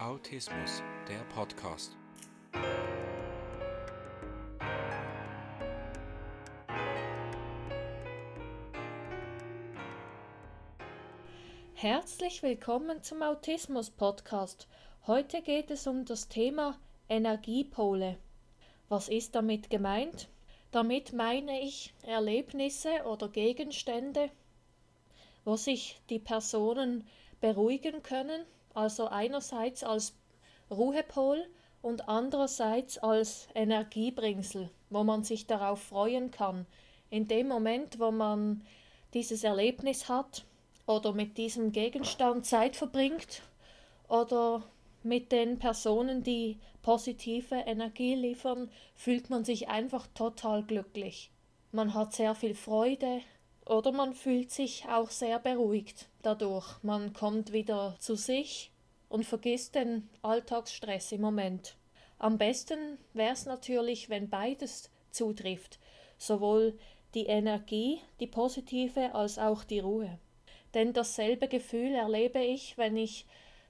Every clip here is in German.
Autismus, der Podcast. Herzlich willkommen zum Autismus Podcast. Heute geht es um das Thema Energiepole. Was ist damit gemeint? Damit meine ich Erlebnisse oder Gegenstände, wo sich die Personen beruhigen können, also einerseits als Ruhepol und andererseits als Energiebringsel, wo man sich darauf freuen kann. In dem Moment, wo man dieses Erlebnis hat oder mit diesem Gegenstand Zeit verbringt oder mit den Personen, die positive Energie liefern, fühlt man sich einfach total glücklich. Man hat sehr viel Freude oder man fühlt sich auch sehr beruhigt dadurch. Man kommt wieder zu sich und vergisst den Alltagsstress im Moment. Am besten wäre es natürlich, wenn beides zutrifft, sowohl die Energie, die positive, als auch die Ruhe. Denn dasselbe Gefühl erlebe ich, wenn ich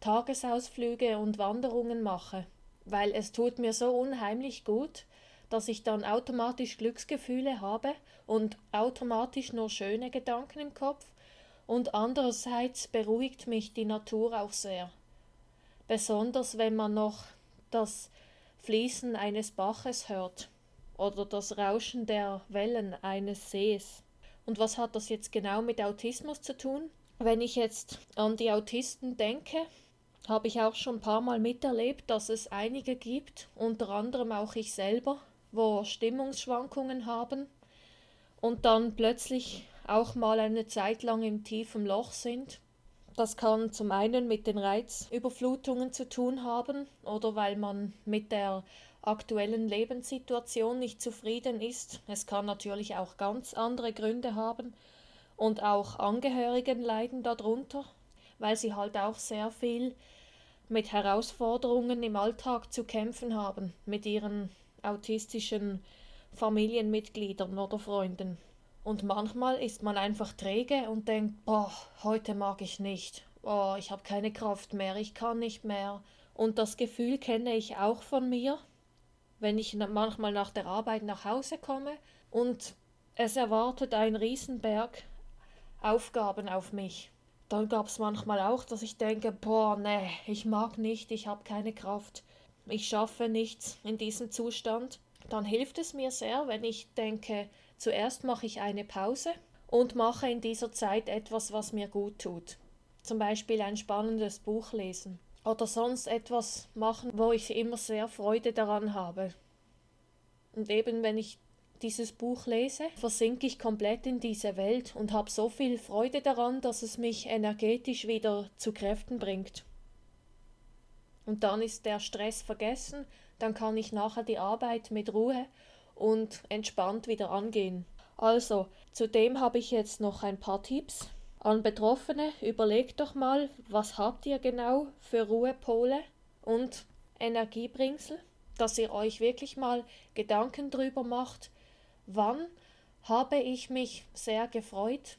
Tagesausflüge und Wanderungen mache, weil es tut mir so unheimlich gut, dass ich dann automatisch Glücksgefühle habe und automatisch nur schöne Gedanken im Kopf und andererseits beruhigt mich die Natur auch sehr. Besonders wenn man noch das Fließen eines Baches hört oder das Rauschen der Wellen eines Sees. Und was hat das jetzt genau mit Autismus zu tun? Wenn ich jetzt an die Autisten denke, habe ich auch schon ein paar Mal miterlebt, dass es einige gibt, unter anderem auch ich selber, wo Stimmungsschwankungen haben und dann plötzlich auch mal eine Zeit lang im tiefen Loch sind. Das kann zum einen mit den Reizüberflutungen zu tun haben oder weil man mit der aktuellen Lebenssituation nicht zufrieden ist. Es kann natürlich auch ganz andere Gründe haben und auch Angehörigen leiden darunter, weil sie halt auch sehr viel mit Herausforderungen im Alltag zu kämpfen haben, mit ihren autistischen Familienmitgliedern oder Freunden. Und manchmal ist man einfach träge und denkt, boah, heute mag ich nicht. Oh, ich habe keine Kraft mehr, ich kann nicht mehr. Und das Gefühl kenne ich auch von mir, wenn ich manchmal nach der Arbeit nach Hause komme und es erwartet ein Riesenberg Aufgaben auf mich dann gab es manchmal auch, dass ich denke, boah, nee, ich mag nicht, ich habe keine Kraft, ich schaffe nichts in diesem Zustand. Dann hilft es mir sehr, wenn ich denke, zuerst mache ich eine Pause und mache in dieser Zeit etwas, was mir gut tut. Zum Beispiel ein spannendes Buch lesen oder sonst etwas machen, wo ich immer sehr Freude daran habe. Und eben wenn ich dieses Buch lese, versinke ich komplett in diese Welt und habe so viel Freude daran, dass es mich energetisch wieder zu Kräften bringt. Und dann ist der Stress vergessen, dann kann ich nachher die Arbeit mit Ruhe und entspannt wieder angehen. Also, zudem habe ich jetzt noch ein paar Tipps an Betroffene. Überlegt doch mal, was habt ihr genau für Ruhepole und Energiebringsel, dass ihr euch wirklich mal Gedanken drüber macht, Wann habe ich mich sehr gefreut?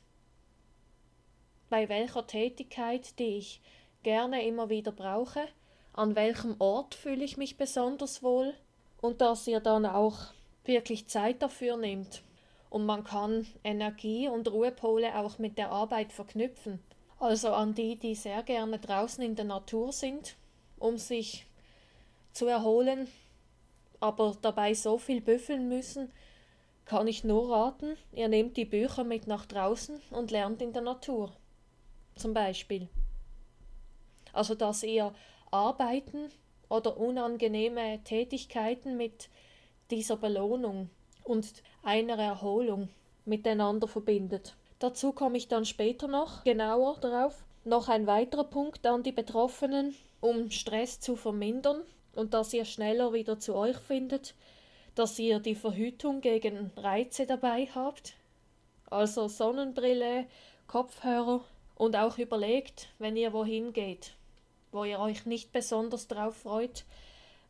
Bei welcher Tätigkeit, die ich gerne immer wieder brauche? An welchem Ort fühle ich mich besonders wohl? Und dass ihr dann auch wirklich Zeit dafür nehmt. Und man kann Energie und Ruhepole auch mit der Arbeit verknüpfen. Also an die, die sehr gerne draußen in der Natur sind, um sich zu erholen, aber dabei so viel büffeln müssen, kann ich nur raten, ihr nehmt die Bücher mit nach draußen und lernt in der Natur. Zum Beispiel. Also dass ihr Arbeiten oder unangenehme Tätigkeiten mit dieser Belohnung und einer Erholung miteinander verbindet. Dazu komme ich dann später noch genauer darauf. Noch ein weiterer Punkt an die Betroffenen, um Stress zu vermindern und dass ihr schneller wieder zu euch findet, dass ihr die Verhütung gegen Reize dabei habt, also Sonnenbrille, Kopfhörer und auch überlegt, wenn ihr wohin geht, wo ihr euch nicht besonders drauf freut,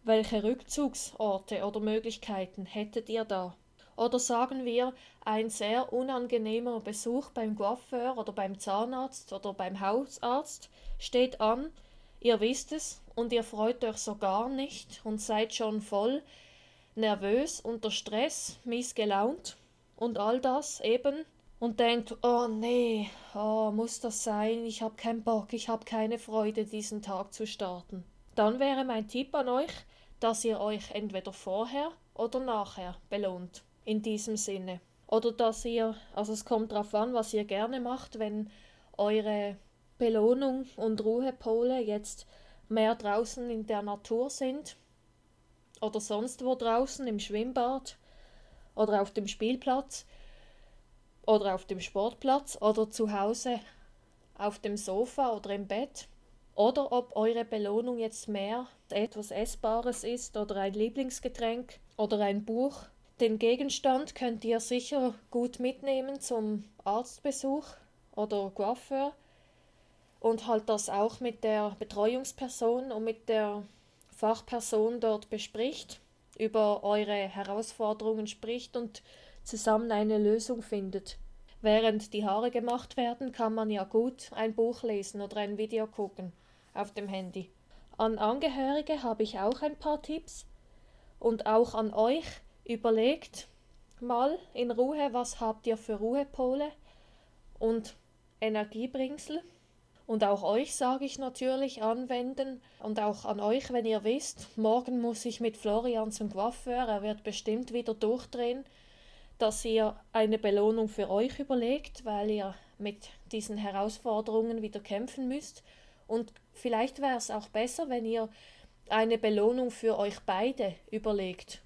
welche Rückzugsorte oder Möglichkeiten hättet ihr da? Oder sagen wir, ein sehr unangenehmer Besuch beim Coiffeur oder beim Zahnarzt oder beim Hausarzt steht an, ihr wisst es und ihr freut euch so gar nicht und seid schon voll nervös, unter Stress, missgelaunt und all das eben und denkt, oh nee, oh, muss das sein, ich habe keinen Bock, ich habe keine Freude, diesen Tag zu starten. Dann wäre mein Tipp an euch, dass ihr euch entweder vorher oder nachher belohnt. In diesem Sinne. Oder dass ihr, also es kommt darauf an, was ihr gerne macht, wenn eure Belohnung und Ruhepole jetzt mehr draußen in der Natur sind oder sonst wo draußen im Schwimmbad oder auf dem Spielplatz oder auf dem Sportplatz oder zu Hause auf dem Sofa oder im Bett oder ob eure Belohnung jetzt mehr etwas Essbares ist oder ein Lieblingsgetränk oder ein Buch. Den Gegenstand könnt ihr sicher gut mitnehmen zum Arztbesuch oder Coiffeur und halt das auch mit der Betreuungsperson und mit der Fachperson dort bespricht, über eure Herausforderungen spricht und zusammen eine Lösung findet. Während die Haare gemacht werden, kann man ja gut ein Buch lesen oder ein Video gucken auf dem Handy. An Angehörige habe ich auch ein paar Tipps und auch an euch überlegt mal in Ruhe, was habt ihr für Ruhepole und Energiebringsel. Und auch euch sage ich natürlich anwenden und auch an euch, wenn ihr wisst, morgen muss ich mit Florian zum Coiffeur, er wird bestimmt wieder durchdrehen, dass ihr eine Belohnung für euch überlegt, weil ihr mit diesen Herausforderungen wieder kämpfen müsst. Und vielleicht wäre es auch besser, wenn ihr eine Belohnung für euch beide überlegt.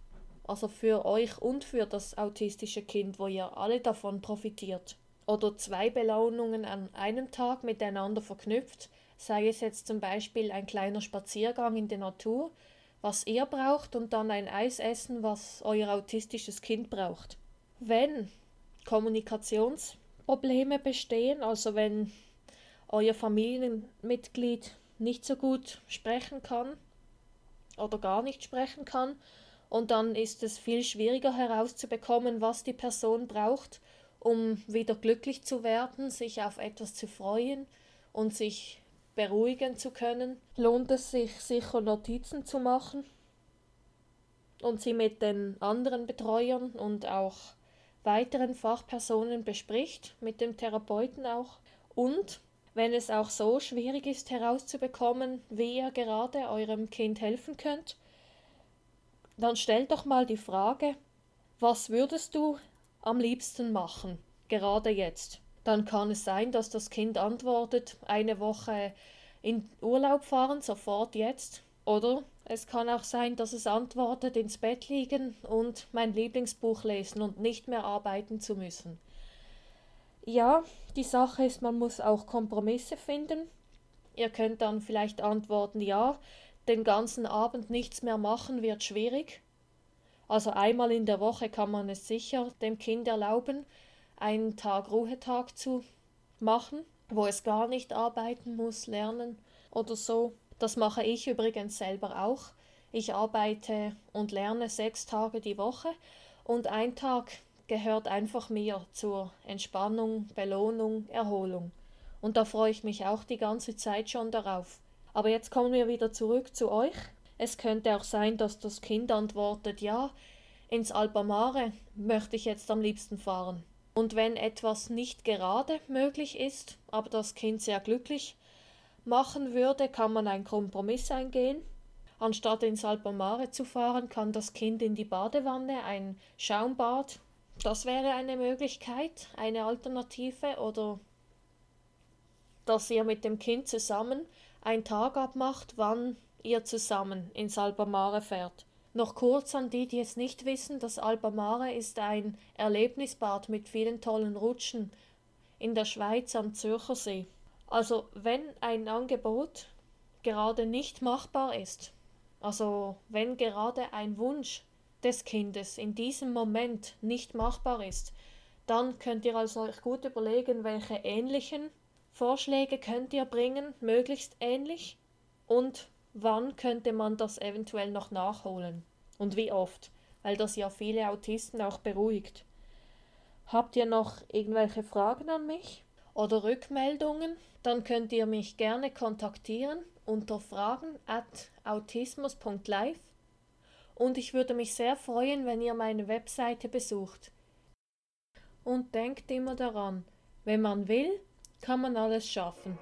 Also für euch und für das autistische Kind, wo ihr alle davon profitiert oder zwei Belohnungen an einem Tag miteinander verknüpft, sei es jetzt zum Beispiel ein kleiner Spaziergang in der Natur, was ihr braucht, und dann ein Eis essen, was euer autistisches Kind braucht. Wenn Kommunikationsprobleme bestehen, also wenn euer Familienmitglied nicht so gut sprechen kann oder gar nicht sprechen kann, und dann ist es viel schwieriger herauszubekommen, was die Person braucht, um wieder glücklich zu werden, sich auf etwas zu freuen und sich beruhigen zu können, lohnt es sich sicher Notizen zu machen und sie mit den anderen Betreuern und auch weiteren Fachpersonen bespricht, mit dem Therapeuten auch. Und wenn es auch so schwierig ist herauszubekommen, wie ihr gerade eurem Kind helfen könnt, dann stellt doch mal die Frage, was würdest du am liebsten machen, gerade jetzt. Dann kann es sein, dass das Kind antwortet, eine Woche in Urlaub fahren, sofort jetzt. Oder es kann auch sein, dass es antwortet, ins Bett liegen und mein Lieblingsbuch lesen und nicht mehr arbeiten zu müssen. Ja, die Sache ist, man muss auch Kompromisse finden. Ihr könnt dann vielleicht antworten, ja, den ganzen Abend nichts mehr machen wird schwierig. Also einmal in der Woche kann man es sicher dem Kind erlauben, einen Tag Ruhetag zu machen, wo es gar nicht arbeiten muss, lernen oder so. Das mache ich übrigens selber auch. Ich arbeite und lerne sechs Tage die Woche und ein Tag gehört einfach mir zur Entspannung, Belohnung, Erholung. Und da freue ich mich auch die ganze Zeit schon darauf. Aber jetzt kommen wir wieder zurück zu euch. Es könnte auch sein, dass das Kind antwortet, ja, ins Alpamare möchte ich jetzt am liebsten fahren. Und wenn etwas nicht gerade möglich ist, aber das Kind sehr glücklich machen würde, kann man einen Kompromiss eingehen. Anstatt ins Alpamare zu fahren, kann das Kind in die Badewanne, ein Schaumbad. Das wäre eine Möglichkeit, eine Alternative oder dass ihr mit dem Kind zusammen einen Tag abmacht, wann ihr zusammen ins Alpamare fährt. Noch kurz an die, die es nicht wissen, das Alpamare ist ein Erlebnisbad mit vielen tollen Rutschen in der Schweiz am Zürcher See. Also wenn ein Angebot gerade nicht machbar ist, also wenn gerade ein Wunsch des Kindes in diesem Moment nicht machbar ist, dann könnt ihr also euch gut überlegen, welche ähnlichen Vorschläge könnt ihr bringen, möglichst ähnlich und wann könnte man das eventuell noch nachholen und wie oft, weil das ja viele Autisten auch beruhigt. Habt ihr noch irgendwelche Fragen an mich? Oder Rückmeldungen, dann könnt ihr mich gerne kontaktieren unter fragen at autismus.live und ich würde mich sehr freuen, wenn ihr meine Webseite besucht. Und denkt immer daran, wenn man will, kann man alles schaffen.